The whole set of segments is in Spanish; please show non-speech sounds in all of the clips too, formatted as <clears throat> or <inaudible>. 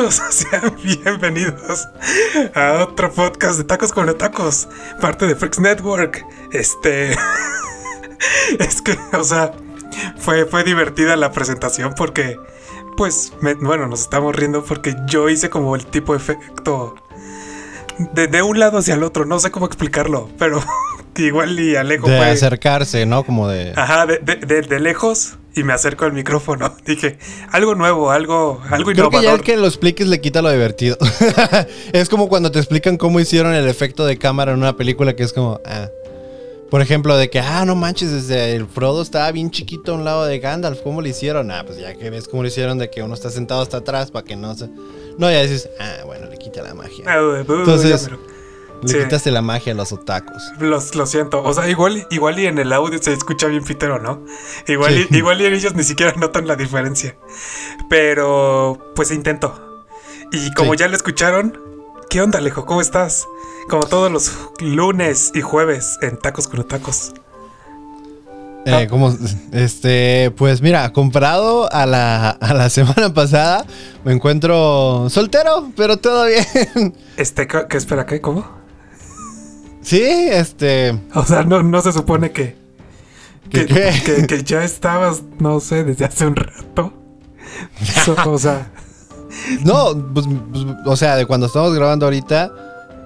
¿qué onda? ¿Cómo están, otacos? <laughs> Sean bienvenidos a otro podcast de Tacos con Otacos, parte de Freaks Network. Este. <laughs> es que, o sea, fue, fue divertida la presentación porque, pues, bueno, nos estamos riendo porque yo hice como el tipo de efecto de, de un lado hacia el otro, no sé cómo explicarlo, pero <laughs> igual y Alejo de acercarse, ¿no? Como de... Ajá, de, de, de lejos y me acerco al micrófono. <laughs> Dije, algo nuevo, algo, algo Creo que ya el que lo expliques le quita lo divertido. <laughs> es como cuando te explican cómo hicieron el efecto de cámara en una película que es como, ah. Por ejemplo, de que, ah, no manches, desde el Frodo estaba bien chiquito a un lado de Gandalf. ¿Cómo lo hicieron? Ah, pues ya que ves cómo lo hicieron de que uno está sentado hasta atrás para que no se... No, ya dices, ah, bueno, le quita la magia. Ah, Entonces... Le quitaste la magia a los otacos. Los, lo siento. O sea, igual, igual y en el audio se escucha bien fitero, ¿no? Igual, y, igual y ellos ni siquiera <laughs> notan la diferencia. Pero, pues intento. Y como ya lo escucharon, ¿qué onda, Alejo? ¿Cómo estás? Como todos los lunes y jueves en Tacos con Otacos. Eh, como, este, pues mira, comparado a la, a la <laughs> semana pasada, me encuentro soltero, pero todo bien. <laughs> Este, ¿qué espera? ¿Qué? ¿Cómo? Sí, este. O sea, no, se supone que. Que, que, ya estabas, no sé, desde hace un rato. o sea. <laughs> No, pues, pues, o sea, de cuando estamos grabando ahorita,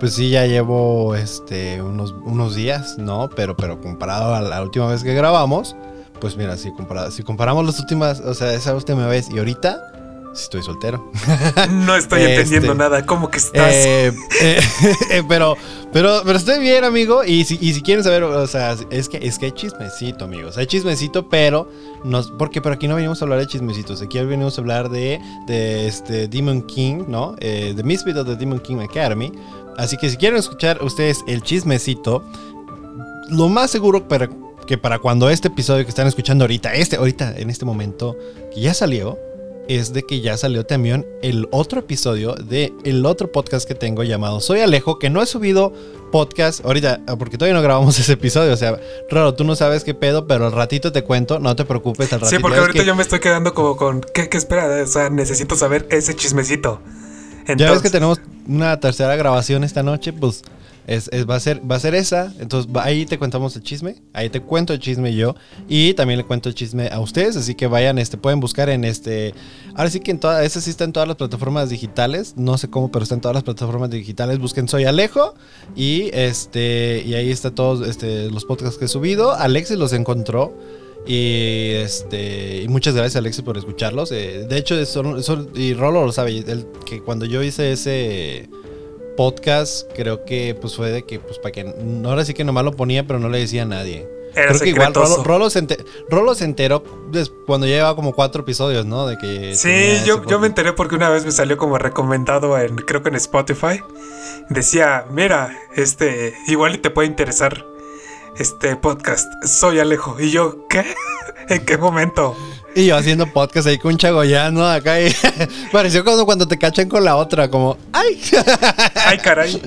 pues sí, ya llevo este unos, unos días, ¿no? Pero, pero comparado a la última vez que grabamos, pues mira, si, comparado, si comparamos las últimas, o sea, esa última vez y ahorita, estoy soltero. No estoy entendiendo este, nada. ¿Cómo que estás? Eh, eh, <laughs> eh, pero, pero, pero estoy bien, amigo. Y si, y si quieren saber, o sea, es que, es que hay chismecito, amigos. Hay chismecito, pero nos, porque por aquí no venimos a hablar de chismecitos. Aquí venimos a hablar de, de este Demon King, ¿no? The Misfit of the Demon King Academy. Así que si quieren escuchar ustedes el chismecito, lo más seguro para, que para cuando este episodio que están escuchando ahorita, este, ahorita, en este momento, que ya salió, es de que ya salió también el otro episodio de el otro podcast que tengo llamado Soy Alejo, que no he subido podcast ahorita, porque todavía no grabamos <laughs> ese episodio. O sea, raro, tú no sabes qué pedo, pero al ratito te cuento, no te preocupes al ratito. Sí, porque ahorita yo me estoy quedando como con, ¿qué, qué espera? O sea, necesito saber ese chismecito. Ya ves que tenemos una tercera grabación esta noche, pues es, va, a ser, va a ser esa. Entonces ahí te contamos el chisme. Ahí te cuento el chisme yo. Y también le cuento el chisme a ustedes. Así que vayan, este, pueden buscar en este. Ahora sí que en todas. Ese sí está en todas las plataformas digitales. No sé cómo, pero está en todas las plataformas digitales. Busquen Soy Alejo. Y este. Y ahí está todos este, los podcasts que he subido. Alexis los encontró. Y este y muchas gracias Alexis por escucharlos. Eh, de hecho, y Rolo lo sabe, el, que cuando yo hice ese podcast, creo que pues fue de que, pues para que, ahora sí que nomás lo ponía, pero no le decía a nadie. creo que igual Rolo, se enteró, cuando ya llevaba como cuatro episodios, ¿no? De que sí, yo, yo me enteré porque una vez me salió como recomendado en, creo que en Spotify. Decía, mira, este, igual te puede interesar este podcast. Soy Alejo. Y yo, ¿qué? <laughs> ¿En qué momento? Y yo haciendo podcast ahí con un chagoyano acá. Y <laughs> pareció como cuando te cachan con la otra, como, ¡ay! <laughs> ¡Ay, caray!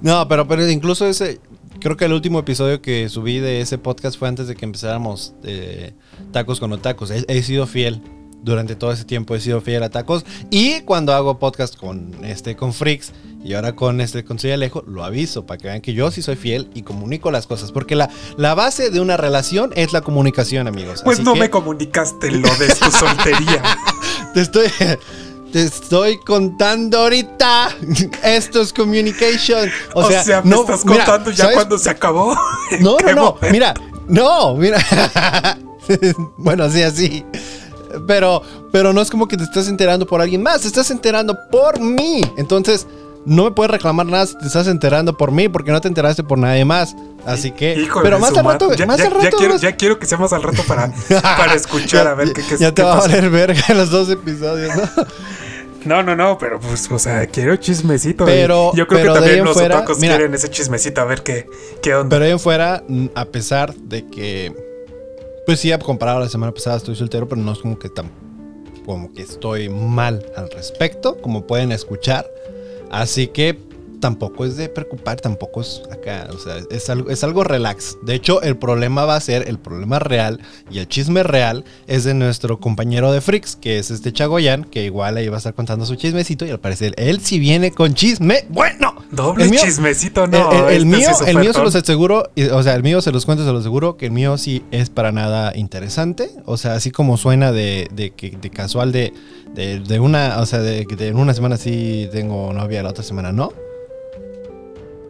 No, pero, pero incluso ese. Creo que el último episodio que subí de ese podcast fue antes de que empezáramos eh, Tacos con Otacos. he sido fiel durante todo ese tiempo he sido fiel a tacos. Y cuando hago podcast con este con Freaks y ahora con este con Soy Alejo, lo aviso para que vean que yo sí soy fiel y comunico las cosas. Porque la, la base de una relación es la comunicación, amigos. Pues no me comunicaste lo de tu <laughs> soltería. te estoy. Te estoy contando ahorita. Esto es communication. O, sea, me estás contando ya cuando se acabó. No, no, no. Mira, no, mira. <laughs> bueno, sí, así. Pero, pero no es como que te estás enterando por alguien más, te estás enterando por mí. Entonces, no me puedes reclamar nada si te estás enterando por mí, porque no te enteraste por nadie más. Así que. pero más al rato, ya, más al rato. Ya quiero, que sea más al rato para, <laughs> para escuchar a ver qué, qué Ya te va a valer verga los dos episodios, ¿no? No, no, no, pero pues, o sea, quiero chismecito. Pero yo creo que también los fuera, quieren ese chismecito, a ver qué, qué onda. Pero ahí en fuera, a pesar de que pues sí, comparado a la semana pasada estoy soltero, pero no es como que tan, como que estoy mal al respecto, como pueden escuchar. Así que tampoco es de preocupar, tampoco es acá, o sea, es algo, es algo relax. De hecho, el problema va a ser, el problema real y el chisme real es de nuestro compañero de Freaks, que es este Chagoyan, que igual ahí va a estar contando su chismecito y al parecer él sí viene con chisme. Bueno, doble chismecito, no. El, este mío, el mío se los aseguro, o sea, el mío se los cuento, se los aseguro que el mío sí es para nada interesante. O sea, así como suena de, de, de casual de, de, una, o sea, de que en una semana sí tengo novia, la otra semana no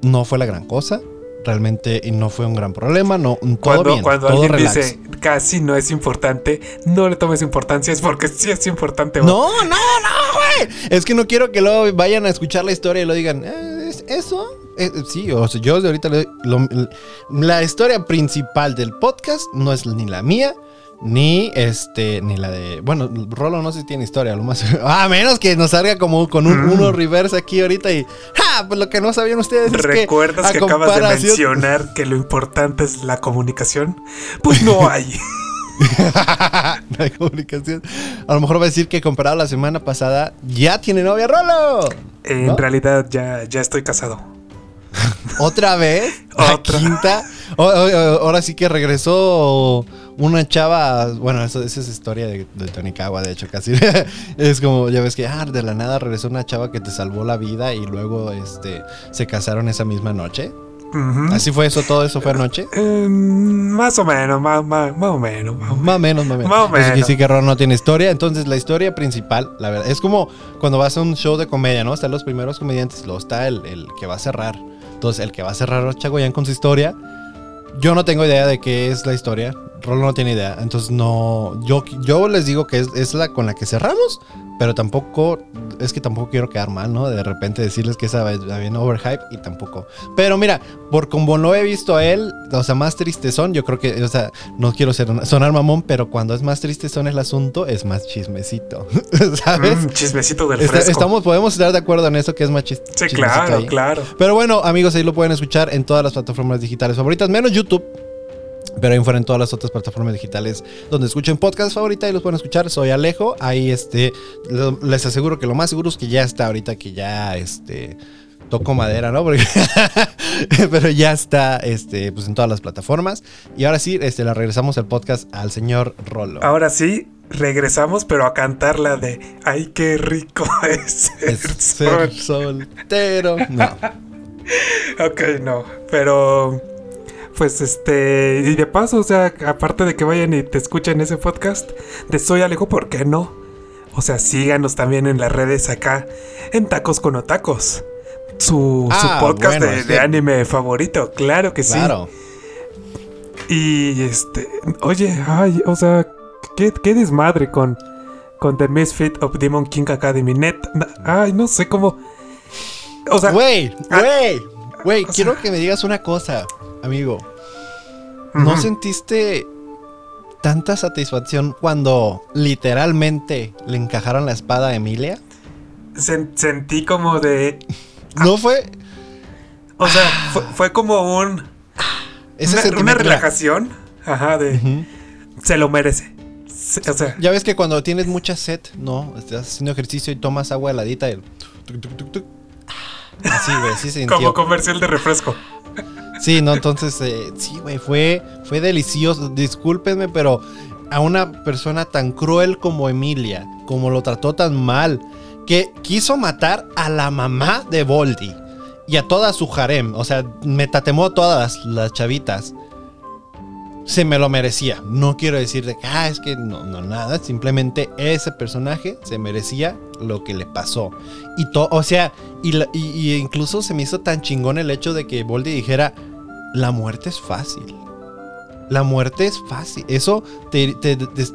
no fue la gran cosa. Realmente no fue un gran problema, no, todo cuando, bien, cuando alguien dice casi no es importante, no le tomes importancia, es porque sí es importante. No, no, no, güey. Es que no quiero que luego vayan a escuchar la historia y lo digan, eh, ¿eso? Eh, sí, o sea, yo de ahorita le, la historia principal del podcast no es ni la mía, ni este, ni la de. Bueno, Rolo no sé si tiene historia, lo más. <laughs> A menos que nos salga como con un, uno mm. reverse aquí ahorita y. ¡Ja! Pues lo que no sabían ustedes es ¿Recuerdas que, acabas de mencionar que lo importante es la comunicación? Pues no <laughs> hay. <laughs> no hay comunicación. A lo mejor va a decir que comparado a la semana pasada, ya tiene novia Rolo. En realidad ya, ya estoy casado. <laughs> ¿Otra vez? <laughs> ¿La quinta? ahora sí que regresó una chava, bueno, eso, esa es historia de, de Tonikawa, de hecho, casi. es como, ya ves que, ah, de la nada regresó una chava que te salvó la vida y luego este, se casaron esa misma noche. ¿Así fue eso? ¿Todo eso fue anoche? Em, más o menos, más, o menos. Más o menos, más o menos. Más o menos. sí que Ron no tiene historia. Entonces, la historia principal, la verdad, es como cuando vas a un show de comedia, ¿no? Están los primeros comediantes, luego está el, el que va a cerrar. Entonces, el que va a cerrar a Chagoyan con su historia. Yo no tengo idea de qué es la historia. Rolo no tiene idea. Entonces no. Yo, yo les digo que es, la con la que cerramos. Pero tampoco. Es que tampoco quiero quedar mal, ¿no? De repente decirles que esa un overhype y tampoco. Pero mira, por como lo he visto a él, o sea, más triste son, yo creo que, o sea, no quiero ser, sonar mamón, pero cuando es más triste son el asunto, es más chismecito. <laughs> ¿Sabes? Mm, chismecito del fresco. estamos, podemos estar de acuerdo en eso que es más chismecito. Sí, claro, claro. Pero bueno, amigos, ahí lo pueden escuchar en todas las plataformas digitales favoritas, menos YouTube pero ahí fuera en todas las otras plataformas digitales donde escuchen podcast favorita y los pueden escuchar. Soy Alejo. Ahí este, les aseguro que lo más seguro es que ya está ahorita que ya este toco madera, ¿no? <laughs> pero ya está este, pues en todas las plataformas. Y ahora sí, este, la regresamos el podcast al señor Rolo. Ahora sí, regresamos, pero a cantar la de Ay, qué rico <laughs> es ser, soltero. No. <laughs> ok, no. Pero pues este, y de paso, o sea, aparte de que vayan y te escuchen ese podcast de Soy Alejo, ¿por qué no? O sea, síganos también en las redes acá, en Tacos con Otacos. Su, ah, podcast de, anime favorito, claro que sí. Claro. Y este, oye, ay, o sea, qué, qué desmadre con, con The Misfit of Demon King Academy. Net, ay, no sé cómo. O sea, güey, ah, güey, güey, quiero que me digas una cosa amigo, ¿no sentiste tanta satisfacción cuando literalmente le encajaron la espada a Emilia? sentí como de... ¿No fue? O sea, fue, como un... una, una relajación. Ajá, de... Se lo merece. o sea, ya ves que cuando tienes mucha sed, ¿no? Estás haciendo ejercicio y tomas agua heladita y... Así, güey, así se. <laughs> Como comercial de refresco. Sí, no, entonces, eh, sí, güey, fue, fue delicioso. Discúlpenme, pero a una persona tan cruel como Emilia, como lo trató tan mal, que quiso matar a la mamá de Voldy y a toda su harem, o sea, me tatemó todas las chavitas. Se me lo merecía. No quiero decir de que, ah, es que no, no, nada. Simplemente ese personaje se merecía lo que le pasó. Y todo, o sea, y, incluso se me hizo tan chingón el hecho de que Voldy dijera, la muerte es fácil. La muerte es fácil. Eso,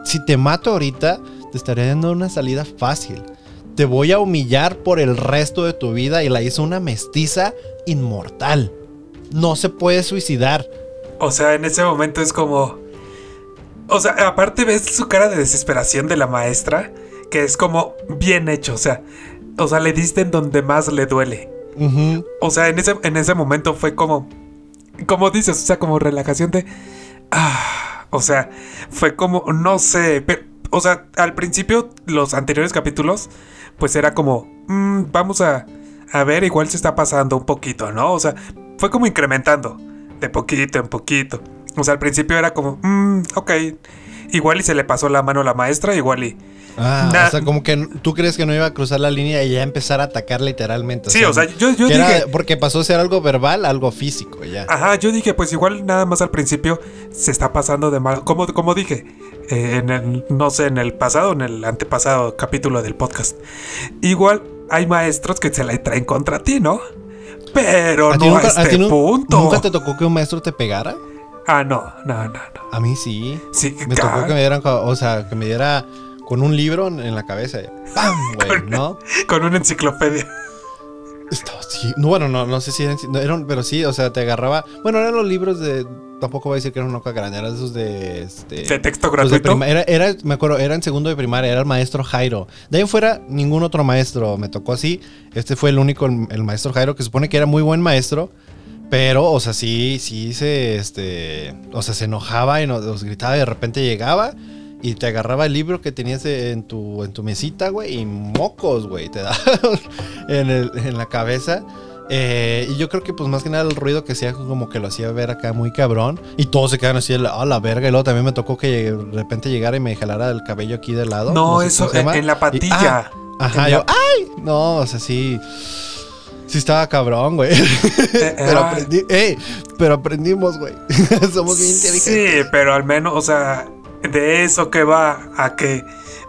si te mato ahorita, te estaré dando una salida fácil. Te voy a humillar por el resto de tu vida y la hizo una mestiza inmortal. No se puede suicidar. O sea, en ese momento es como... O sea, aparte ves su cara de desesperación de la maestra, que es como bien hecho. O sea, o sea, le diste en donde más le duele. O sea, en ese, en ese momento fue como como dices, o sea, como relajación de... Ah, o sea, fue como, no sé, o sea, al principio, los anteriores capítulos, pues era como, mm, vamos a, a ver, igual se está pasando un poquito, ¿no? O sea, fue como incrementando, de poquito en poquito. O sea, al principio era como, mmm, ok, igual y se le pasó la mano a la maestra, igual y... Ah, o sea, como que tú crees que no iba a cruzar la línea y ya empezar a atacar literalmente. Sí, o sea, yo, yo era- dije... porque pasó a ser algo verbal, algo físico, ya. Ajá, yo dije, pues igual nada más al principio se está pasando de mal. Como, como dije, eh, en el, no sé, en el pasado, en el antepasado capítulo del podcast. Igual hay maestros que se la traen contra ti, ¿no? Pero no nunca- a este punto. ¿Nunca te tocó que un maestro te pegara? Ah, no, no, no, no. A mí sí. Sí, Me ca- tocó que me dieran, co- o sea, que me diera con un libro en en la cabeza. ¡Pam! <laughs> Güey, ¿no? con una enciclopedia. Estaba así. No, bueno, no, no sé si eran, no, eran- pero sí, o sea, te agarraba. Bueno, eran los libros de. Tampoco voy a decir que eran una grande, eran esos de. Este, De texto los de gratuito. prima- era, era, me acuerdo, era en segundo de primaria, era el maestro Jairo. De ahí en fuera, ningún otro maestro me tocó así. Este fue el único, el, el maestro Jairo, que supone que era muy buen maestro. Pero, o sea, sí, sí se, este, o sea, se enojaba y nos, nos gritaba y de repente llegaba y te agarraba el libro que tenías en tu, en tu mesita, güey, y mocos, güey, te <laughs> daba en, el- en la cabeza. Eh, y yo creo que, pues, más que nada el ruido que hacía, como que lo hacía ver acá muy cabrón. Y todos se quedaron así, a la verga. Y luego también me tocó que de repente llegara y me jalara el cabello aquí del lado. No, sé eso en, la Y- patilla. ah, ajá, En yo, la- ¡ay! No, o sea, sí. Sí estaba cabrón, güey. Eh, pero, ah, ey, pero aprendimos, güey. <laughs> Somos bien inteligentes. Sí, pero al menos, o sea, de eso que va a que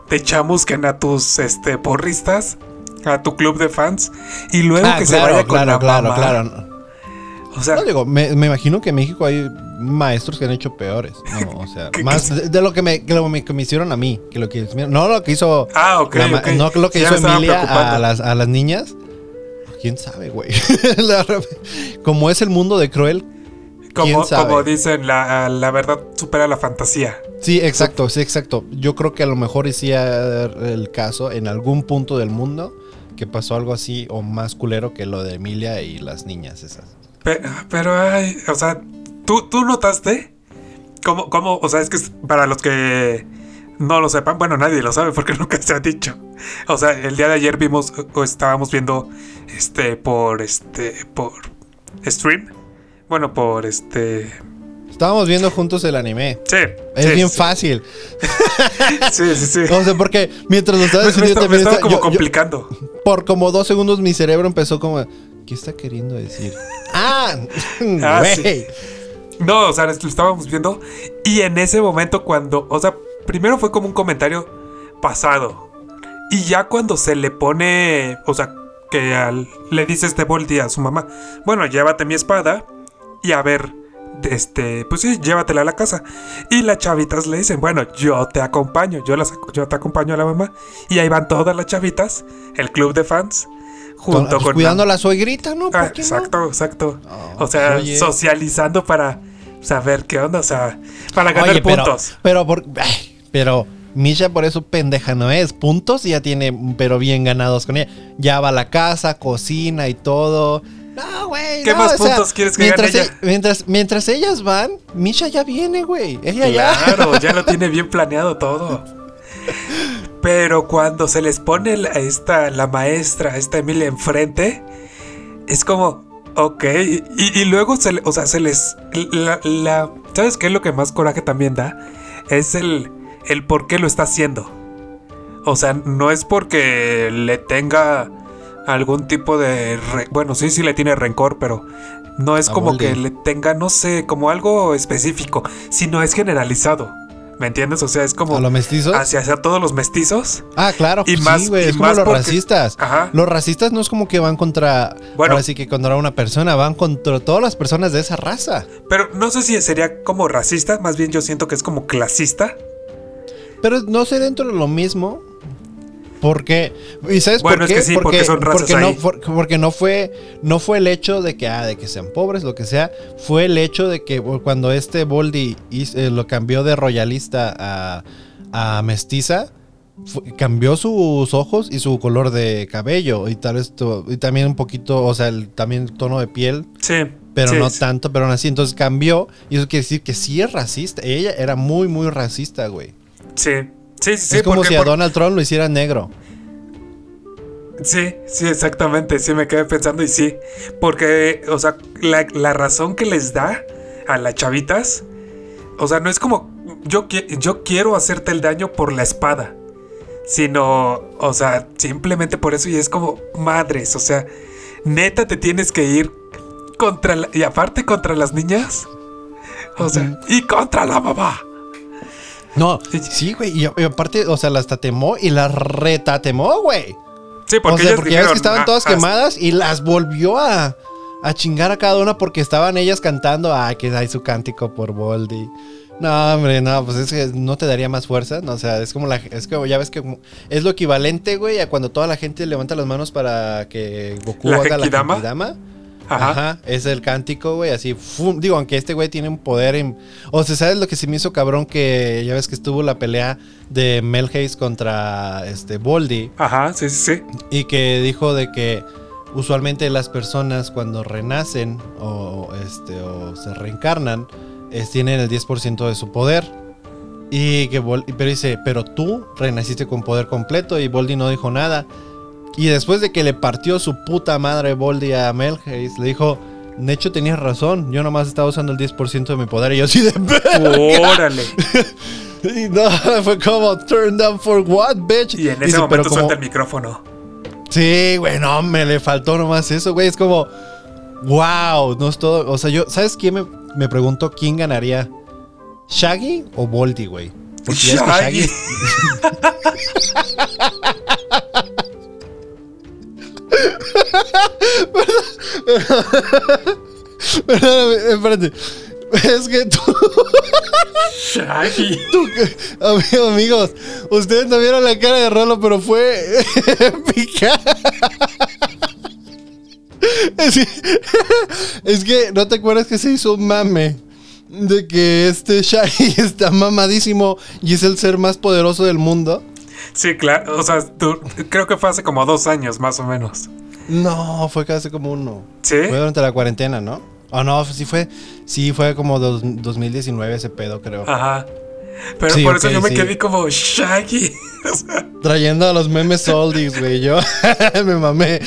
te chamusquen a tus este porristas, a tu club de fans, y luego Ah, que se claro, vaya con claro, la claro, mamá. claro. O sea, No digo, me, me imagino que en México hay maestros que han hecho peores. No, <laughs> o sea, ¿Qué- más qué- de, de lo que me, que lo me- que me hicieron a mí. Que lo que, no lo que hizo. ah, ok, la ma- ok. No lo que Ya hizo Emilia a las, a las niñas. ¿Quién sabe, güey? <laughs> Como es el mundo de Cruel. como, dicen, la, la verdad supera la fantasía. Sí, exacto, sí, exacto. Yo creo que a lo mejor hacía el caso en algún punto del mundo que pasó algo así o más culero que lo de Emilia y las niñas esas. Pe- Pero, ay, o sea, ¿tú, tú notaste cómo, cómo, o sea, es que para los que no lo sepan, bueno, nadie lo sabe porque <laughs> nunca se ha dicho. O sea, el día de ayer vimos o estábamos viendo este por este por stream. Bueno, por este Estábamos viendo juntos el anime. Sí. Es sí, bien sí. fácil. <laughs> Sí, sí, sí. O sea, porque mientras lo estaba Me, me diciendo, me también estaba como yo- yo- complicando. por como dos segundos mi cerebro empezó como, ¿qué está queriendo decir? <laughs> Ah, Ah, güey. No, o sea, lo estábamos viendo. Y en ese momento, cuando. O sea, primero fue como un comentario pasado. Y ya cuando se le pone. O sea, que al- le dice este Voldy a su mamá: Bueno, llévate mi espada. Y a ver. Este, pues sí, llévatela a la casa. Y las chavitas le dicen, bueno, yo te acompaño, yo las yo te acompaño a la mamá. Y ahí van todas las chavitas, el club de fans, junto Pues con cuidando la- la suegrita, ¿no? ¿Por Ah, no? exacto, exacto. Oh, o sea, oye. socializando para saber qué onda, o sea, para ganar Oye, pero, puntos. pero, por, ay, pero Misha por eso pendeja no es. Puntos ya tiene, pero bien ganados con ella. Ya va a la casa, cocina y todo. No, güey. ¿Qué no, más sea, puntos quieres que mientras, gane e- mientras, mientras ellas van, Misha ya viene, güey. Ella ya. Claro, <laughs> ya lo tiene bien planeado todo. Pero cuando se les pone la, esta, la maestra, esta Emilia enfrente, es como, ok. Y, y luego se, o sea, se les. La, la- ¿Sabes qué es lo que más coraje también da? Es el, el por qué lo está haciendo. O sea, no es porque le tenga algún tipo de... re- bueno, sí, sí le tiene rencor, pero no es como que le tenga, no sé, como algo específico, sino es generalizado. ¿Me entiendes? O sea, es como ¿A los mestizos? hacia, hacia todos los mestizos. Ah, claro. Y sí, más- y Es como más los porque- racistas. Ajá. Los racistas no es como que van contra. Bueno. Ahora sí que contra una persona, van contra todas las personas de esa raza. Pero no sé si sería como racista, más bien yo siento que es como clasista. Pero no sé dentro de lo mismo. Porque. ¿Y sabes Bueno, por es qué? que sí, porque son razas porque no, ahí. for- porque no fue. No fue el hecho de que, ah, de que sean pobres, lo que sea. Fue el hecho de que cuando este Boldy hizo- eh, lo cambió de royalista a, a mestiza. cambió sus ojos y su color de cabello. Y tal vez. y también un poquito. O sea, el, también el tono de piel. Sí. Pero sí, no sí. tanto, pero aún así. Entonces cambió. Y eso quiere decir que sí es racista. Ella era muy, muy racista, güey. Sí. Sí, sí, sí. es como porque si a Donald Trump lo hiciera negro. Sí, sí, exactamente. Sí, me quedé pensando y sí. Porque, o sea, la, la razón que les da a las chavitas, o sea, no es como yo, yo quiero hacerte el daño por la espada, sino, o sea, simplemente por eso y es como madres, o sea, neta te tienes que ir contra la, y aparte contra las niñas, o sea, y contra la mamá. No, sí, güey. Y, y aparte, o sea, las tatemó y las retatemó, güey. Sí, O porque sea, porque ya ves que estaban "Ah, todas ah, quemadas y las volvió a, a chingar a cada una porque estaban ellas cantando. Ah, que hay su cántico por Boldy. No, hombre, no, pues es que no te daría más fuerza, ¿no? O sea, es como la. Es como, ya ves que es lo equivalente, güey, a cuando toda la gente levanta las manos para que Goku ¿La haga la Genkidama. Ajá. Ajá. es el cántico, güey, así. fum. Digo, aunque este güey tiene un poder. en- O sea, ¿sabes lo que se me hizo cabrón? Que ya ves que estuvo la pelea de Melhaze contra este Boldy. Ajá, sí, sí, sí. Y que dijo de que usualmente las personas cuando renacen o, este, o se reencarnan, es- tienen el 10% de su poder. Y que pero dice, pero tú renaciste con poder completo y Voldy no dijo nada. Y después de que le partió su puta madre Voldy a Melhaze, le dijo, de hecho tenías razón, yo nomás estaba usando el 10% de mi poder. Y yo así de... Órale. <laughs> y no, <laughs> fue como, turn down for what, bitch. Y en ese Dice, momento "Pero como- suelta el micrófono. Sí, güey, no, me le faltó nomás eso, güey. Es como, wow, no es todo. O sea, yo, ¿sabes quién me, me preguntó quién ganaría? ¿Shaggy o Voldy, güey? Ya es que Shaggy. <laughs> Perdóname, espérate. Es que tú, Shaggy. tú- amigo- amigos, ustedes no vieron la cara de Rolo, pero fue <laughs> épica. Es que, es que, ¿no te acuerdas que se hizo un mame? De que este Shaggy <laughs> está mamadísimo y es el ser más poderoso del mundo. Sí, claro. O sea, tú- creo que fue hace como dos años, más o menos. No, fue casi como uno. ¿Sí? Fue durante la cuarentena, ¿no? O no, sí fue, sí fue como dos- 2019 ese pedo, creo. Ajá. Pero Sí, por eso yo me sí. quedé como Shaggy. <laughs> O sea, Trayendo a los memes oldies, güey. Yo <laughs> me mamé.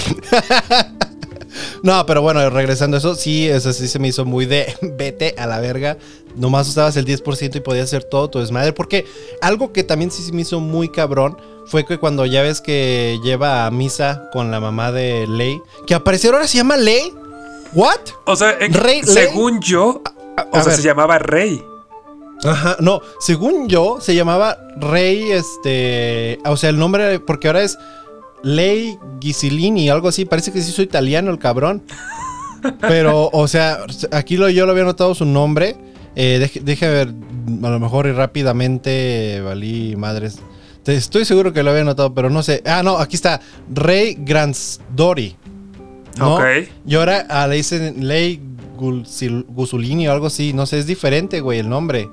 No, pero bueno, regresando a eso, sí, eso sí se me hizo muy de <laughs> vete a la verga. Nomás usabas el 10% y podías hacer todo tu desmadre. Porque algo que también sí se me hizo muy cabrón fue que cuando ya ves que lleva a misa con la mamá de Ley, que apareció ahora se llama Ley. ¿What? o sea, en- Rey- según yo, o a sea, ver. se llamaba Rey. Ajá, no, según yo, se llamaba Rey, este, o sea, el nombre, porque ahora es Ley Ghisilini, algo así, parece que sí soy italiano el cabrón. Pero, o sea, aquí lo, yo lo había notado su nombre, eh, deje, ver, a lo mejor y rápidamente, valí madres. Te- Estoy seguro que lo había notado, pero no sé. Ah, no, aquí está, Rey Gransdori. ¿no? Ok. Y ahora ah, le dicen Ley Gusulini o algo así. No sé, es diferente, güey, el nombre.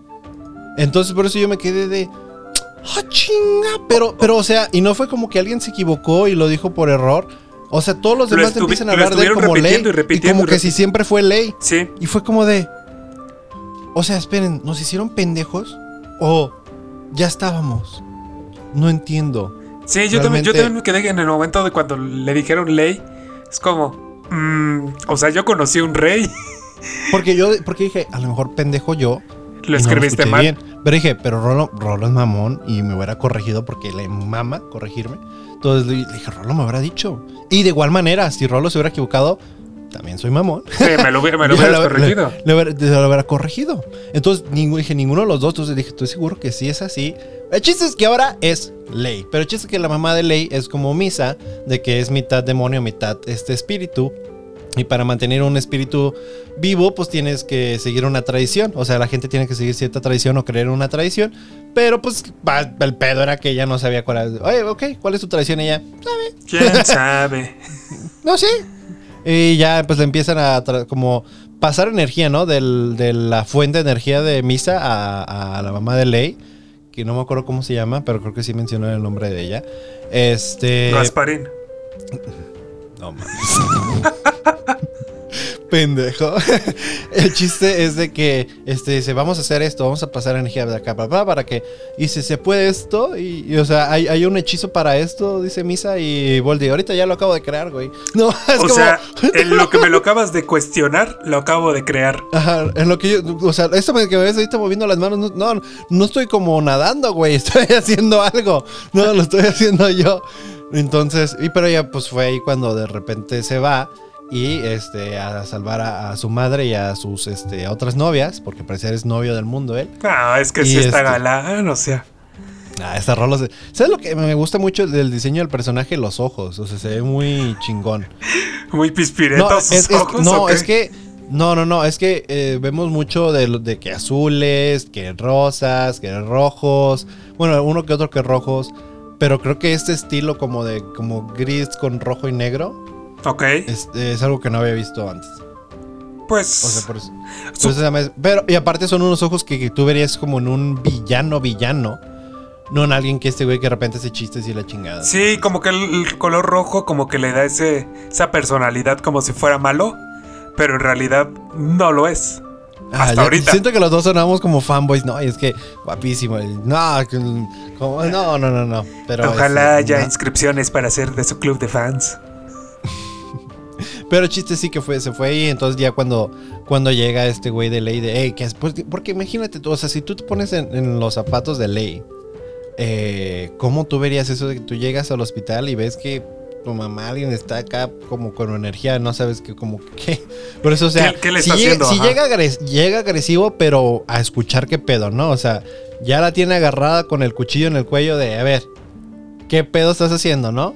Entonces por eso yo me quedé de. ¡Ah, chinga! Pero, pero, o sea, y no fue como que alguien se equivocó y lo dijo por error. O sea, todos los Lo demás empiezan a hablar de él como ley. repitiendo y repitiendo como y que si siempre fue ley. Sí. Y fue como de. O sea, esperen, ¿nos hicieron pendejos? ¿O ya estábamos? No entiendo. Sí, yo también, yo también me quedé en el momento de cuando le dijeron Ley. Es como, mm, o sea, yo conocí un rey. Porque yo, porque dije, a lo mejor pendejo yo. Lo y no escribiste escuché mal. bien. Pero dije, pero Rolo, Rolo es mamón y me hubiera corregido porque le mama corregirme. Entonces le dije, Rolo me habrá dicho. Y de igual manera, si Rolo se hubiera equivocado, también soy mamón. Sí, me lo, hubiera- me lo <laughs> hubieras corregido. Le, lo hubiera corregido. Entonces ningún, dije, ninguno de los dos. Entonces dije, estoy seguro que sí es así. El chiste es que ahora es ley. Pero el chiste es que la mamá de ley es como misa, de que es mitad demonio, mitad este espíritu. Y para mantener un espíritu vivo, pues tienes que seguir una tradición. O sea, la gente tiene que seguir cierta tradición o creer en una tradición. Pero pues el pedo era que ella no sabía cuál era. Oye, ok, ¿cuál es tu tradición? Y ella, ¿Quién <laughs> sabe? no sé. Y ya pues le empiezan a como pasar energía, ¿no? Del- de la fuente de energía de Misa a, a la mamá de Ley. Que no me acuerdo cómo se llama, pero creo que sí mencionó el nombre de ella. Este. Gasparín. <laughs> No mames. <laughs> <laughs> pendejo. <laughs> El chiste es de que este dice, vamos a hacer esto, vamos a pasar energía de acá para acá para que y si se puede esto y, y, o sea, hay, hay un hechizo para esto, dice Misa y Voldy, ahorita ya lo acabo de crear, güey. <laughs> No, es o como sea, en lo que me lo acabas de cuestionar, lo acabo de crear. Ajá, en lo que yo, o sea, esto me- que me ves ahorita moviendo las manos, no, no, no estoy como nadando, güey, estoy haciendo algo. No, lo estoy haciendo yo. Entonces, y pero ya pues fue ahí cuando de repente se va y este a salvar a, a su madre y a sus este otras novias, porque parecía es novio del mundo él. Ah, es que Y sí está este- galán, o sea. Ah, esta rola se- ¿Sabes lo que me gusta mucho del diseño del personaje? Los ojos, o sea, se ve muy chingón. Muy pispiretos No, sus es, es- ojos. no, ¿o qué? es que. No, no, no. Es que eh, vemos mucho de, de que azules, que rosas, que rojos. Bueno, uno que otro que rojos. Pero creo que este estilo como de como gris con rojo y negro Ok, es, es algo que no había visto antes. pues. O sea, por eso. Su- pero, y aparte son unos ojos que, que tú verías como en un villano, villano. No en alguien que este güey que de repente hace chistes y la chingada. Sí, como que el, el color rojo como que le da ese, esa personalidad como si fuera malo, pero en realidad no lo es. Ah, Hasta ahorita. Siento que los dos sonamos como fanboys. No, y es que guapísimo. el- No, como- no, no, no, no. Pero, Ojalá haya no. inscripciones para ser de su club de fans. Pero el chiste sí que fue, se fue y entonces ya cuando, cuando llega este güey de ley de, hey, ¿qué es? Porque, porque imagínate tú, o sea, si tú te pones en, en los zapatos de ley, eh, ¿cómo tú verías eso de que tú llegas al hospital y ves que tu mamá, alguien está acá como con energía, no sabes qué, como qué? <laughs> Por eso, o sea, ¿Qué- qué le si, llega, haciendo? si Ajá. llega, agres- llega agresivo, pero a escuchar qué pedo, ¿no? O sea, ya la tiene agarrada con el cuchillo en el cuello de, a ver, ¿qué pedo estás haciendo, no?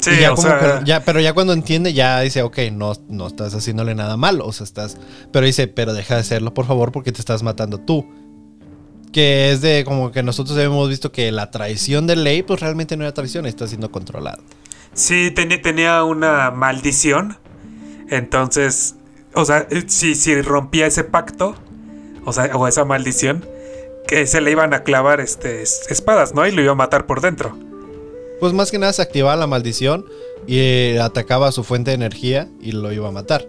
Sí, Y ya o como sea, que- ya, pero ya cuando entiende, ya dice, ok, no, no estás haciéndole nada malo. O sea, estás. Pero dice, pero deja de hacerlo, por favor, porque te estás matando tú. Que es de como que nosotros hemos visto que la traición de ley, pues realmente no era traición, está siendo controlado. sí teni- tenía una maldición. Entonces, o sea, eh, si, si rompía ese pacto, o sea, o esa maldición, que se le iban a clavar este, es- espadas, ¿no? Y lo iba a matar por dentro. Pues más que nada se activaba la maldición y eh, atacaba a su fuente de energía y lo iba a matar.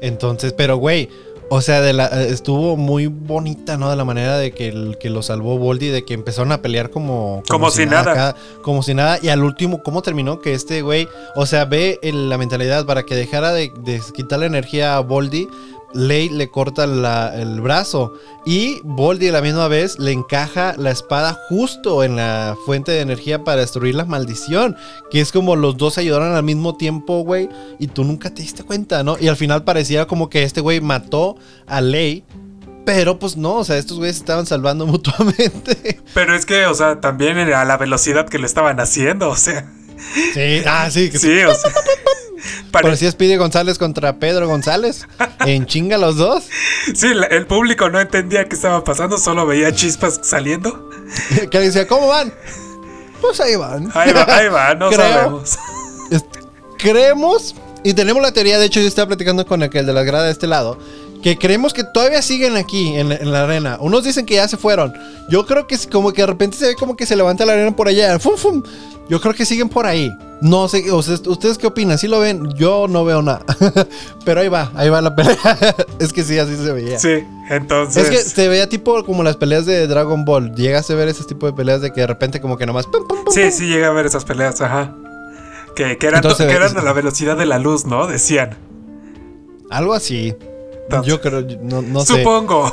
Entonces, pero güey, o sea, de la, eh, estuvo muy bonita, ¿no? De la manera de que, el, que lo salvó Voldy, de que empezaron a pelear como... Como si nada. como si nada. Y al último, ¿cómo terminó? Que este güey, o sea, ve el- la mentalidad para que dejara de, de quitar la energía a Voldy. Ley le corta la- el brazo y Voldy a la misma vez le encaja la espada justo en la fuente de energía para destruir la maldición. Que es como los dos ayudaron al mismo tiempo, güey. Y tú nunca te diste cuenta, ¿no? Y al final parecía como que este güey mató a Ley. Pero pues no, o sea, estos güeyes se estaban salvando <laughs> mutuamente. Pero es que, o sea, también a la velocidad que lo estaban haciendo, o sea. Sí, ah, sí, que Sí, o sea. Pare- Parecía Speedy González contra Pedro González. En chinga los dos. sí, la- el público no entendía qué estaba pasando, solo veía chispas saliendo. <laughs> Que decía, ¿cómo van? Pues ahí van. Ahí va, ahí va, no Creo. sabemos. Es- creemos, y tenemos la teoría, de hecho yo estaba platicando con aquel de la grada de este lado, que creemos que todavía siguen aquí en, la- en la arena. Unos dicen que ya se fueron. Yo creo que es como que de repente se ve como que se levanta la arena por allá. ¡Fum, fum! Yo creo que siguen por ahí. No sé, ¿ustedes qué opinan? ¿Sí lo ven? Yo no veo nada. <laughs> Pero ahí va, ahí va la pelea. <laughs> es que sí, así se veía. Sí, entonces. Es que se veía tipo como las peleas de Dragon Ball. Llegas a ver ese tipo de peleas de que de repente como que nomás... pum, pum, pum, Sí, sí llega a ver esas peleas, ajá. Que, que eran, Entonces, que eran a la velocidad de la luz, ¿no? Decían. Algo así. Entonces, Yo creo, no, no sé. Supongo.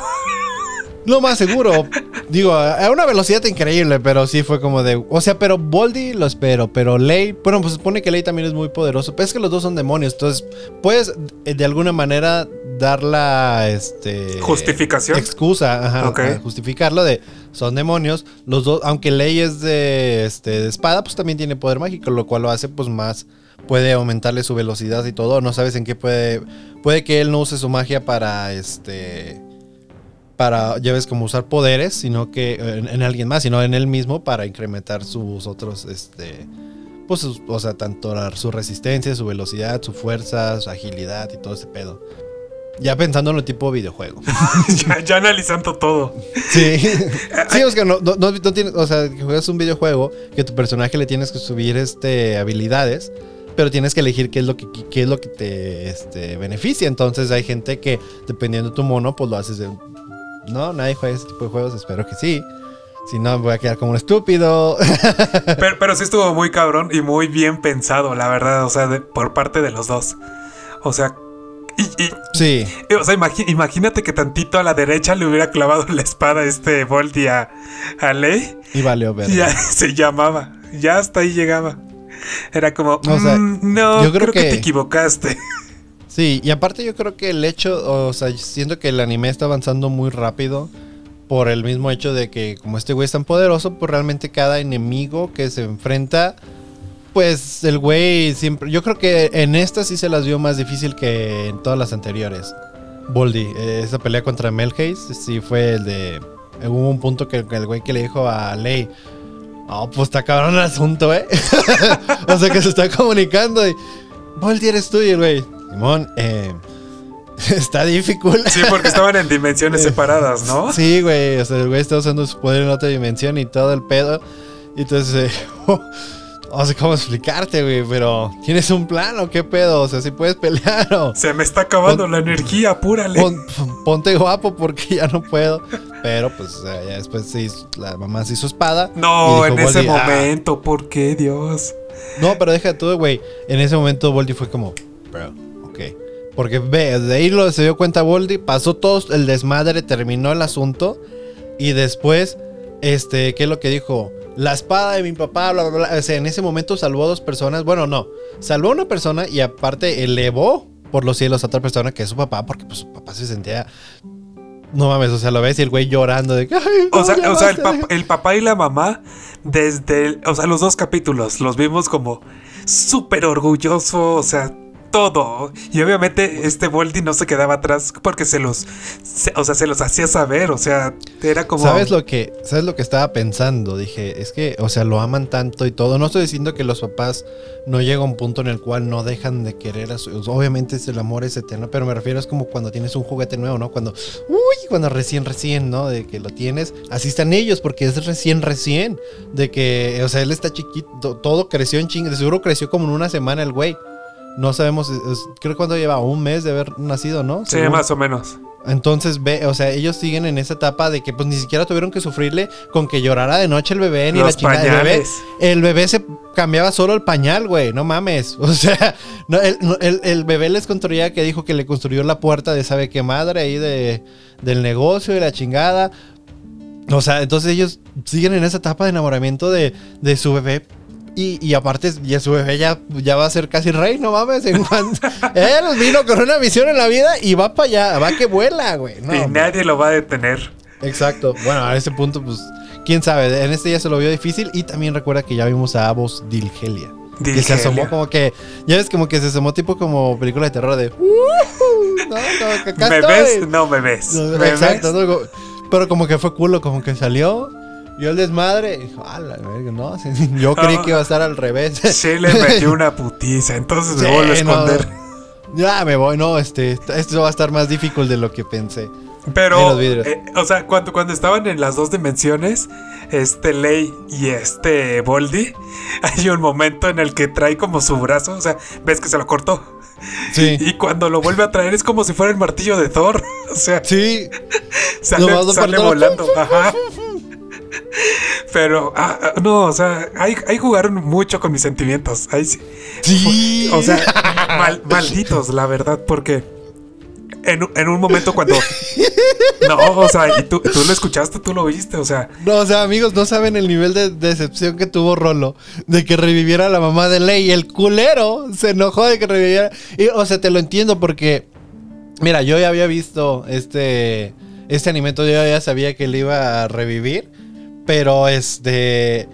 Lo más seguro. Digo, a una velocidad increíble, pero sí fue como de. O sea, pero Boldy lo espero, pero Ley. Bueno, pues supone que Ley también es muy poderoso. Pero es que los dos son demonios. Entonces, puedes eh, de alguna manera dar la. Este. ¿Justificación? Excusa, ajá. Ok. a Justificarlo de. Son demonios. Los dos, aunque Ley es de, este, de espada, pues también tiene poder mágico, lo cual lo hace, pues más. Puede aumentarle su velocidad y todo. No sabes en qué puede. Puede que él no use su magia para este para, ya ves, como usar poderes, sino que en, en alguien más, sino en él mismo para incrementar sus otros, este, pues, o sea, tanto la- su resistencia, su velocidad, su fuerza, su agilidad y todo ese pedo. Ya pensando en el tipo de videojuego. <laughs> <laughs> ya, ya analizando todo. Sí. <laughs> sí, o sea, no, no, no- no tienes, o sea, que juegas un videojuego que tu personaje le tienes que subir este habilidades pero tienes que elegir qué es lo que, qué es lo que te este, beneficia. Entonces hay gente que, dependiendo de tu mono, pues lo haces de... No, nadie juega ese tipo de juegos, espero que sí. Si no, voy a quedar como un estúpido. <laughs> pero, pero, sí estuvo muy cabrón y muy bien pensado, la verdad, o sea, por parte de los dos. O sea, y, sí. O sea, imagínate que tantito a la derecha le hubiera clavado la espada este Volti a, a Ley. Y valió ver. Ya <laughs> se llamaba. Ya hasta ahí llegaba. Era como, mm, no, yo creo, que... te equivocaste. <laughs> Sí, y aparte yo creo que el hecho, o sea, siento que el anime está avanzando muy rápido por el mismo hecho de que como este güey es tan poderoso, pues realmente cada enemigo que se enfrenta pues el güey siempre. Yo creo que en esta sí se las vio más difícil que en todas las anteriores. Boldy, eh, esa pelea contra Melhaze, sí fue el de. Hubo un punto que, el güey que le dijo a Ley. Oh, pues está cabrón el asunto, ¿eh? <laughs> o sea que se está comunicando y. Boldy eres tú y el güey. Simón, eh. <laughs> Está difícil. Sí, porque estaban en dimensiones <laughs> separadas, ¿no? Sí, güey. O sea, el güey está usando su poder en otra dimensión y todo el pedo. Y entonces, eh, no sé cómo explicarte, güey, pero ¿tienes un plan o qué pedo? O sea, si puedes pelear o... Se me está acabando la energía, apúrale. ponte guapo porque ya no puedo. Pero pues ya después la mamá se hizo espada. No, en ese ah". momento, ¿por qué, Dios? No, pero deja tú, güey. En ese momento Voldy fue como, bro, ok. Porque ve, de ahí lo, se dio cuenta Voldy, pasó todo el desmadre, terminó el asunto. Y después, este, ¿qué es lo que dijo? La espada de mi papá, bla, bla, bla. O sea, en ese momento salvó a dos personas. Bueno, no. Salvó a una persona y aparte elevó por los cielos a otra persona que es su papá, porque pues su papá se sentía. No mames, o sea, lo ves y el güey llorando de o sea, o sea el, papá y la mamá, desde. o sea, los dos capítulos los vimos como súper orgulloso, o sea, todo. Y obviamente este Voldy no se quedaba atrás porque se los, o sea, se los hacía saber, o sea, era como... ¿Sabes lo que, sabes lo que estaba pensando? Dije, es que, o sea, lo aman tanto y todo. No estoy diciendo que los papás no llega a un punto en el cual no dejan de querer a sus... Obviamente el amor es eterno, pero me refiero es como cuando tienes un juguete nuevo, ¿no? Cuando, uy, cuando recién, recién, ¿no? De que lo tienes. Así están ellos, porque es recién, recién. De que, o sea, él está chiquito, todo creció en ching, seguro creció como en una semana el güey. No sabemos, creo que cuando lleva un mes de haber nacido, ¿no? Sí, más o menos. Entonces ve, o sea, ellos siguen en esa etapa de que pues ni siquiera tuvieron que sufrirle con que llorara de noche el bebé ni la chingada del bebé. El bebé se cambiaba solo el pañal, güey, no mames. <laughs> O sea, el, bebé les construía que dijo que le construyó la puerta de sabe qué madre ahí de, del negocio y la chingada. O sea, entonces ellos siguen en esa etapa de enamoramiento de, de su bebé y, aparte, ya su bebé ya, va a ser casi rey, no mames. En <laughs> él vino con una misión en la vida y va para allá, va que vuela, güey. y nadie lo va a detener. Exacto. Bueno, a ese punto, pues, quién sabe. En este ya se lo vio difícil. Y también recuerda que ya vimos a Avos Dilgelia. Que se asomó como que. Ya ves, como que se asomó tipo como película de terror de. no, no, ¿Me ves? No me ves. exacto. pero como que fue culo, como que salió yo el desmadre, dijo, no, yo creí que iba a estar al revés. <laughs> Sí, le metió una putiza, entonces me voy a esconder. ya me voy, no, este, esto va a estar más difícil de lo que pensé. Pero, eh, o sea, cuando, cuando estaban en las dos dimensiones, este Ley y este Boldy, <laughs> hay un momento en el que trae como su brazo, o sea, ves que se lo cortó. Sí. Y cuando lo vuelve a traer es como si fuera el martillo de Thor. <laughs> O sea, sí. sale, sale volando. Ajá. Pero, ah, ah, no, o sea, ahí, jugaron mucho con mis sentimientos. Ahí sí. O sea, <laughs> malditos, la verdad, porque en, un momento cuando. <laughs> No, o sea, y tú, lo escuchaste, tú lo viste, o sea. No, o sea, amigos, no saben el nivel de decepción que tuvo Rolo de que reviviera la mamá de Ley. El culero se enojó de que reviviera. Y, o sea, te lo entiendo porque. Mira, yo ya había visto este. Este alimento, yo ya sabía que él iba a revivir. Pero este.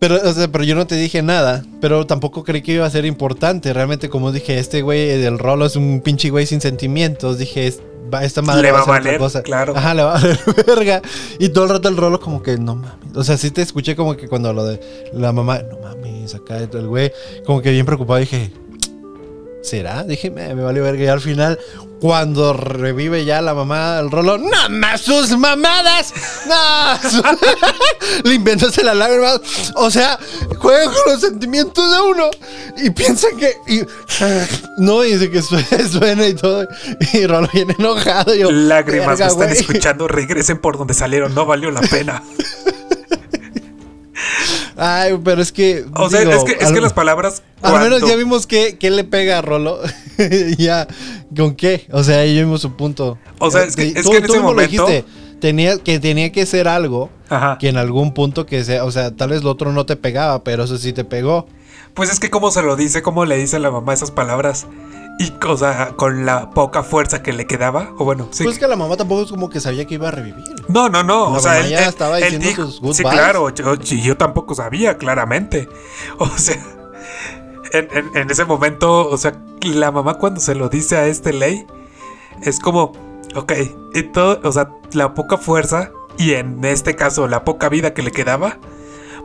Pero, pero yo no te dije nada. Pero tampoco creí que iba a ser importante. Realmente, como dije, este güey del rolo es un pinche güey sin sentimientos. Dije, esta madre le va, a valer, cosa. Claro. Ajá, le va a valer <laughs> verga. Y todo el rato el rolo, como que no mames. O sea, sí te escuché como que cuando lo de la mamá, no mames, acá el güey, como que bien preocupado, dije, ¿será? Dije, me, me valió verga. Y al final, cuando revive ya la mamá del Rolo, ¡No más sus mamadas! ¡No! <laughs> Limpiándose las lágrimas. O sea, juega con los sentimientos de uno y piensa que. y- <laughs> no, y dice que <laughs> suena, y todo. Y Rolo viene enojado. y yo, Lágrimas, "Verga, me están güey". escuchando, regresen por donde salieron, no valió la pena. Ay, pero es que. O sea, es que, es al- que las palabras. Al menos ya vimos qué, qué le pega a Rolo. <laughs> ya, ¿con qué? O sea, ahí vimos su punto. O sea, es que- Eh, es que en ese mismo lo momento- dijiste, tenía, que tenía que ser algo Ajá. que en algún punto que sea, o sea, tal vez lo otro no te pegaba, pero eso sí te pegó. Pues es que cómo se lo dice, cómo le dice a la mamá esas palabras. Y, o sea, con la poca fuerza que le quedaba. O bueno, sí. Pues que la mamá tampoco es como que sabía que iba a revivir. No, no, no. La o sea, mamá él, ya él- estaba él diciendo dijo. sus goodbyes. Sí, claro. Yo, yo tampoco sabía, claramente. <laughs> O sea, en, en- en ese momento, o sea, la mamá cuando se lo dice a este ley, es como, ok, y todo, o sea, la poca fuerza y en este caso la poca vida que le quedaba,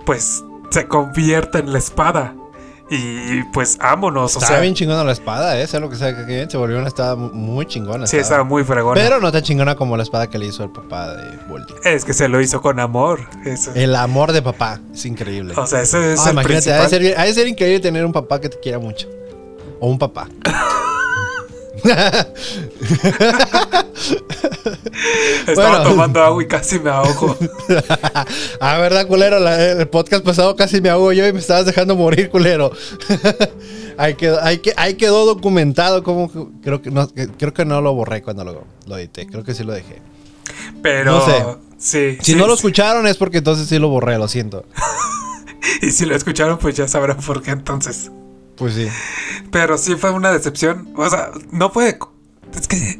pues se convierte en la espada. Y pues vámonos, o Estaba sea, bien chingona la espada, ¿eh? Sea lo que sea que quede, se volvió una espada mu- muy chingona. sí, estaba muy fregona. Pero no tan chingona como la espada que le hizo el papá de Voldy. Es que se lo hizo con amor. eso. El amor de papá es increíble. O sea, ese es Ah, el imagínate, ha de, ser, ha de ser increíble tener un papá que te quiera mucho. O un papá. <laughs> <laughs> <laughs> Estaba Bueno. tomando agua y casi me ahogo. <laughs> ah, ¿verdad, culero? La- el podcast pasado casi me hago yo y me estabas dejando morir, culero. <laughs> ahí, quedó, ahí, que- ahí quedó documentado como... Creo que, no, que- creo que no lo borré cuando lo, lo edité. Creo que sí lo dejé. Pero No sé. sí. Si sí, no lo escucharon es porque entonces sí lo borré, lo siento. Y si lo escucharon, pues ya sabrán por qué entonces. Pues sí. Pero sí fue una decepción. O sea, no fue. Es que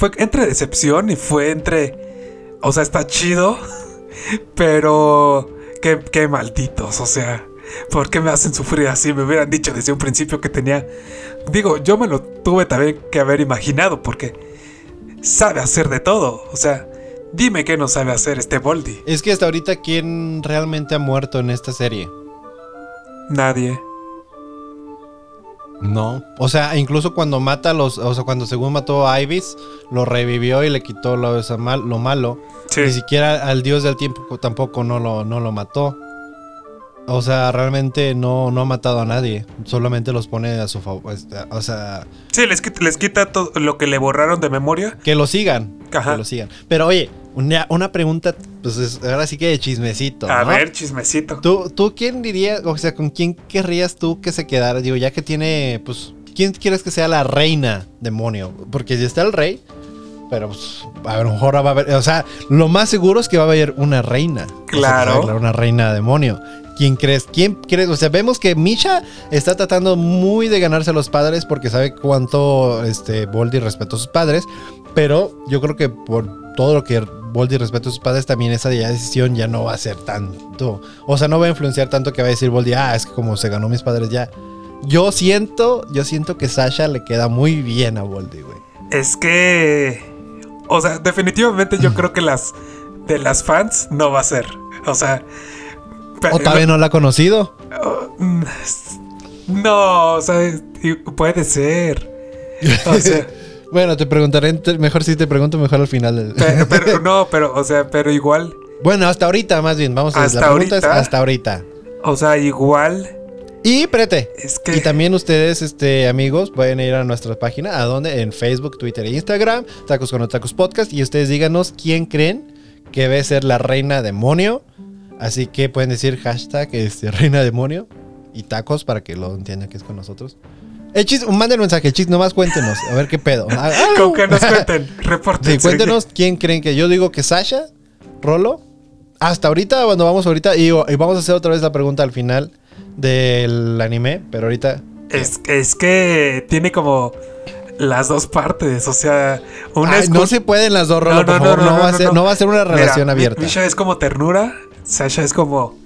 fue entre decepción y fue entre. O sea, está chido. <laughs> Pero. Qué, qué malditos. O sea. ¿Por qué me hacen sufrir así? Me hubieran dicho desde un principio que tenía. Digo, yo me lo tuve también que haber imaginado. Porque sabe hacer de todo. O sea, dime qué no sabe hacer este Boldy. Es que hasta ahorita, ¿quién realmente ha muerto en esta serie? Nadie. No. O sea, incluso cuando mata a los. O sea, cuando según mató a Ibis, lo revivió y le quitó lo, esa mal- lo malo. Sí. Ni siquiera al dios del tiempo tampoco no lo, no lo mató. O sea, realmente no, no ha matado a nadie. Solamente los pone a su favor. este, O sea, Sí, les quita, les quita todo lo que le borraron de memoria. que lo sigan. Ajá. Que lo sigan. Pero oye, una, una pregunta, pues es- ahora sí que de chismecito. A ¿no? ver, chismecito. ¿Tú, ¿Tú quién dirías, o sea, con quién querrías tú que se quedara? Digo, ya que tiene, pues, ¿quién quieres que sea la reina demonio? Porque si está el rey, pero pues, a lo mejor va a haber, o sea, lo más seguro es que va a haber una reina. O sea, Claro. declarar una reina demonio. ¿Quién crees? ¿Quién crees? O sea, vemos que Misha está tratando muy de ganarse a los padres porque sabe cuánto este, Voldy respetó a sus padres. Pero yo creo que por todo lo que Voldy respetó a sus padres, también esa decisión ya no va a ser tanto. O sea, no va a influenciar tanto que va a decir Voldy, ah, es que como se ganó mis padres ya. Yo siento, yo siento que Sasha le queda muy bien a Voldy, güey. Es que. O sea, definitivamente yo creo que las. De las fans no va a ser. O sea. O todavía no la ha conocido. Mm, No, o sea, puede ser. O sea, <laughs> Bueno, te preguntaré, mejor si te pregunto mejor al final. <laughs> pero, no, pero, o sea, pero igual. Bueno, hasta ahorita más bien, vamos a Hasta la pregunta es ahorita. hasta ahorita. O sea, igual. Y espérate. Es que. Y también ustedes, este, amigos, pueden ir a nuestra página, ¿a dónde? En Facebook, Twitter e Instagram, Tacos con Tacos Podcast, y ustedes díganos quién creen que debe ser la reina demonio. Así que pueden decir hashtag este, <laughs> reina demonio y tacos para que lo entiendan que es con nosotros. El chis, manden mensaje, chis, nomás cuéntenos, a ver qué pedo. Ah, ah, Con que nos cuenten. Reporten. Sí, cuéntenos quién creen que yo digo que Sasha, Rolo. Hasta ahorita, cuando vamos ahorita, y, y vamos a hacer otra vez la pregunta al final del anime, pero ahorita. Es, es que tiene como las dos partes. O sea, una Ay, es no se pueden las dos, Rolo, por favor. No, va a ser, no va a ser una relación abierta. Misha es como ternura. Sasha es como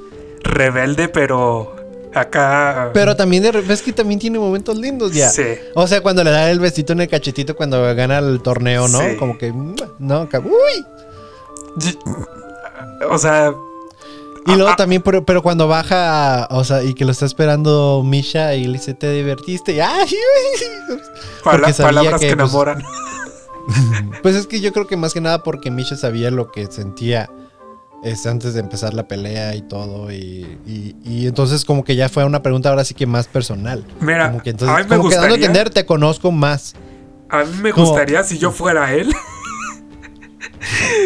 rebelde, pero acá. Pero también de repente es que también tiene momentos lindos ya. Sí. O sea, cuando le da el vestito en el cachetito cuando gana el torneo, ¿no? Sí. Como que. No, ca- uy. O sea, Y luego Ah, ah. también, pero, pero cuando baja, o sea, y que lo está esperando Misha y le dice, te divertiste. Y, ¡ay! <laughs> Porque sabía palabras que, que, pues, enamoran. <laughs> pues es que yo creo que más que nada porque Misha sabía lo que sentía este, antes de empezar la pelea y todo. Y, y- y entonces como que ya fue una pregunta ahora sí que más personal. Mira, Como que a entonces, mí me como que dando a gustaría- entender, te conozco más. A mí me Como- gustaría si yo fuera él. <laughs>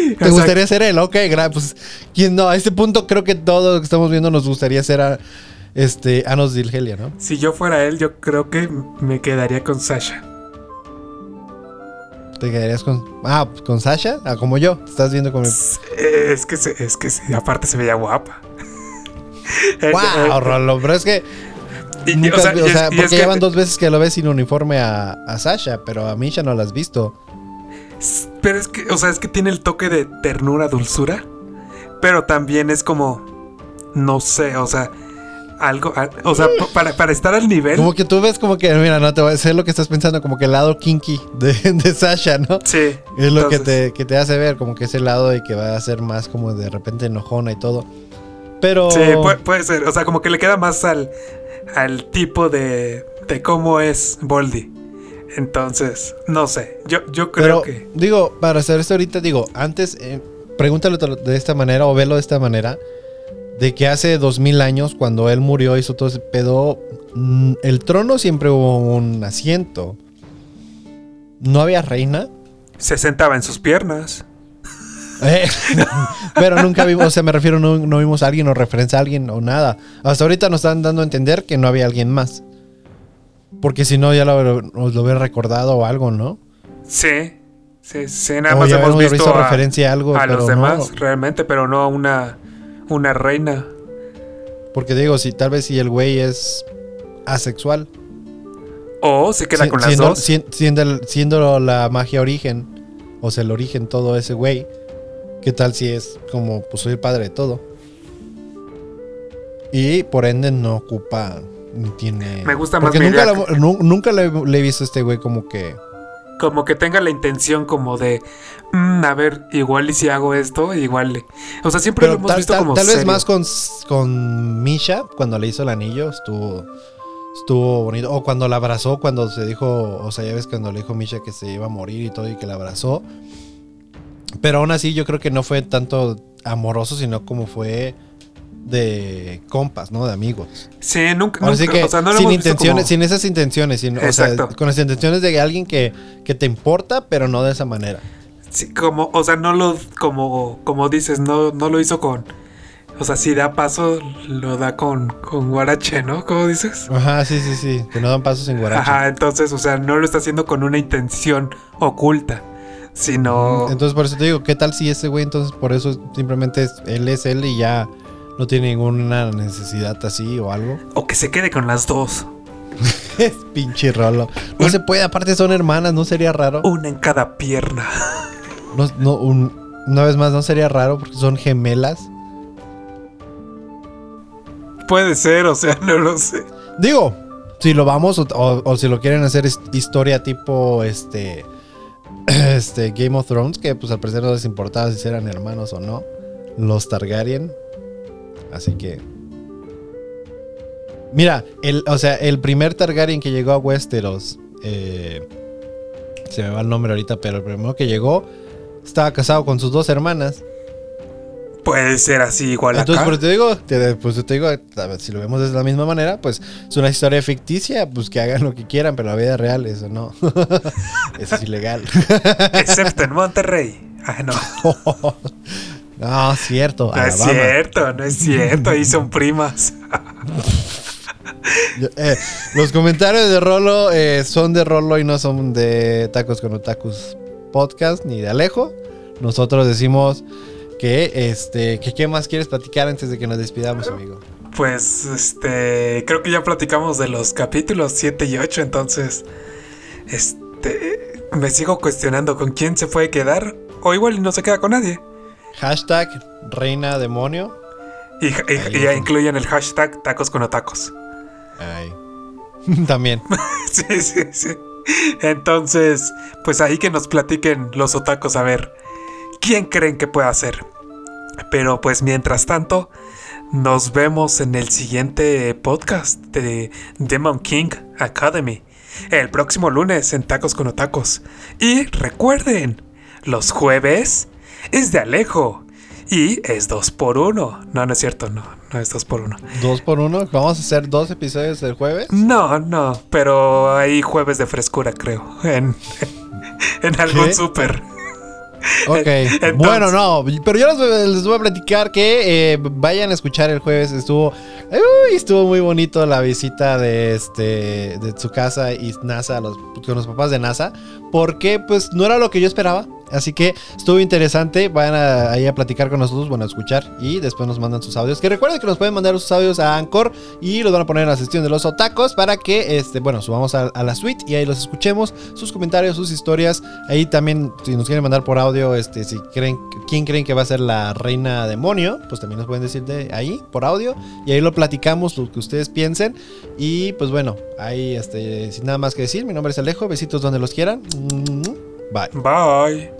¿Te O sea, gustaría ser él? Ok, pues quién no, a este punto creo que todo lo que estamos viendo nos gustaría ser a este Anos Dilgelia, ¿no? Si yo fuera él, yo creo que me quedaría con Sasha. ¿Te quedarías con Ah, pues, con Sasha? Ah, como yo, te estás viendo con mi Es que, se- es que aparte se veía guapa. <laughs> Wow, Rolo, pero es que y- nunca o sea, o sea, y porque que- llevan dos veces que lo ves sin uniforme a, a Sasha, pero a Misha no la has visto. Pero es que, o sea, es que tiene el toque de ternura, dulzura. Pero también es como. No sé, o sea. Algo. O sea, para, para estar al nivel. Como que tú ves como que, mira, no te voy a decir lo que estás pensando, como que el lado kinky de, de Sasha, ¿no? Sí. Es lo que te, que te hace ver, como que ese lado de que va a ser más como de repente enojona y todo. Pero. Sí, puede, puede ser. O sea, como que le queda más al, al tipo de, de cómo es Boldy. Entonces, no sé. Yo, yo creo Pero, que. digo, para hacer esto ahorita, digo, antes, eh, pregúntalo de esta manera o velo de esta manera, de que hace dos mil años, cuando él murió, hizo todo ese pedo, mm, el trono siempre hubo un asiento. No había reina, Se sentaba en sus piernas. eh, <laughs> pero nunca vimos, o sea, me refiero, no, no vimos a alguien o referencia a alguien o nada. Hasta ahorita nos están dando a entender que no había alguien más. Porque si no, ya lo, nos lo hubiera recordado o algo, ¿no? Sí. Sí, sí. Nada O más hemos visto a, referencia a algo, a pero los no. demás, realmente, pero no a una, una reina. Porque digo, si tal vez si el güey es asexual. O se queda si- con las siendo, dos. si- siendo, la magia origen, o sea, el origen todo ese güey, ¿qué tal si es como, pues soy el padre de todo? Y por ende no ocupa, ni tiene... Me gusta más Porque nunca, la- nu- nunca le, le he visto a este güey como que... Como que tenga la intención como de, "Mm, a ver, igual y si hago esto, igual. le-". O sea, siempre lo hemos tal, visto tal- como tal vez más con, con Misha, cuando le hizo el anillo, estuvo, estuvo bonito. O cuando la abrazó, cuando se dijo, o sea, ya ves cuando le dijo Misha que se iba a morir y todo y que la abrazó. Pero aún así yo creo que no fue tanto amoroso, sino como fue de compas, ¿no? De amigos. Sí, nunca, Ahora sí nunca- que o sea, no lo sin intenciones, como- sin esas intenciones, sino, o sea, con las intenciones de alguien que, que te importa, pero no de esa manera. Sí, como, o sea, no lo, como, como dices, no, no lo hizo con, o sea, si da paso, lo da con, con guarache, ¿no? ¿Cómo dices? Ajá, sí, sí, sí, que no dan pasos sin guarache. Ajá, entonces, o sea, no lo está haciendo con una intención oculta, sino, Entonces por eso te digo, ¿qué tal si ese güey entonces por eso simplemente es, él es él y ya no tiene ninguna necesidad así o algo? <laughs> o que se quede con las dos, Es pinche rolo. No se puede, aparte son hermanas, no sería raro. una en cada pierna. No, no, un- una vez más, no sería raro porque son gemelas. Puede ser, o sea, no lo sé. Digo, si lo vamos o, o- o si lo quieren hacer historia tipo este <clears throat> este Game of Thrones, que pues al parecer no les importaba si eran hermanos o no. Los Targaryen. Así que. Mira, el, o sea, el primer Targaryen que llegó a Westeros. eh, se me va el nombre ahorita, pero el primero que llegó estaba casado con sus dos hermanas. Puede ser así igual Entonces, acá. te digo, te, pues te digo, si lo vemos de la misma manera, pues es una historia ficticia, pues que hagan lo que quieran, pero la vida real, eso no. <laughs> eso es ilegal. Excepto en Monterrey. Ah, no. <laughs> no, cierto. No es cierto, no es cierto. Ahí son primas. Yo- eh, los comentarios de Rolo eh, son de Rolo y no son de Tacos con Otakus Podcast ni de Alejo. Nosotros decimos que, este, que qué más quieres platicar antes de que nos despidamos, amigo. Pues, este. Creo que ya platicamos de los capítulos 7 y 8. Entonces, este. Me sigo cuestionando con quién se puede quedar. O igual no se queda con nadie. Hashtag Reina Demonio. Y, ya incluyen el hashtag tacos con otacos. Ay. <laughs> También. <laughs> Sí, sí, sí. Entonces, pues ahí que nos platiquen los otacos a ver quién creen que pueda ser. Pero pues mientras tanto, nos vemos en el siguiente podcast de Demon King Academy. el próximo lunes en Tacos con Otacos. Y recuerden, los jueves es de Alejo. Y es dos por uno. No, no es cierto, no, no es dos por uno. ¿Dos por uno? ¿Vamos a hacer dos episodios el jueves? No, no, pero hay jueves de frescura, creo. En, <laughs> en algún súper. Ok. <laughs> Entonces- bueno, no, pero yo les voy, les voy a platicar que eh, vayan a escuchar el jueves. Estuvo, uy, estuvo muy bonito la visita de este de su casa y NASA los, con los papás de NASA, porque pues no era lo que yo esperaba. Así que estuvo interesante. Vayan a- ahí a platicar con nosotros, bueno, a escuchar y después nos mandan sus audios. Que recuerden que nos pueden mandar sus audios a Anchor y los van a poner en la sección de los otacos para que, este, bueno, subamos a, la suite y ahí los escuchemos, sus comentarios, sus historias. Ahí también, si nos quieren mandar por audio, este, si creen, quién creen que va a ser la reina demonio, pues también nos pueden decir de ahí por audio y ahí lo platicamos, lo que ustedes piensen. Y pues bueno, ahí, este, sin nada más que decir, mi nombre es Alejo, besitos donde los quieran. Bye. Bye.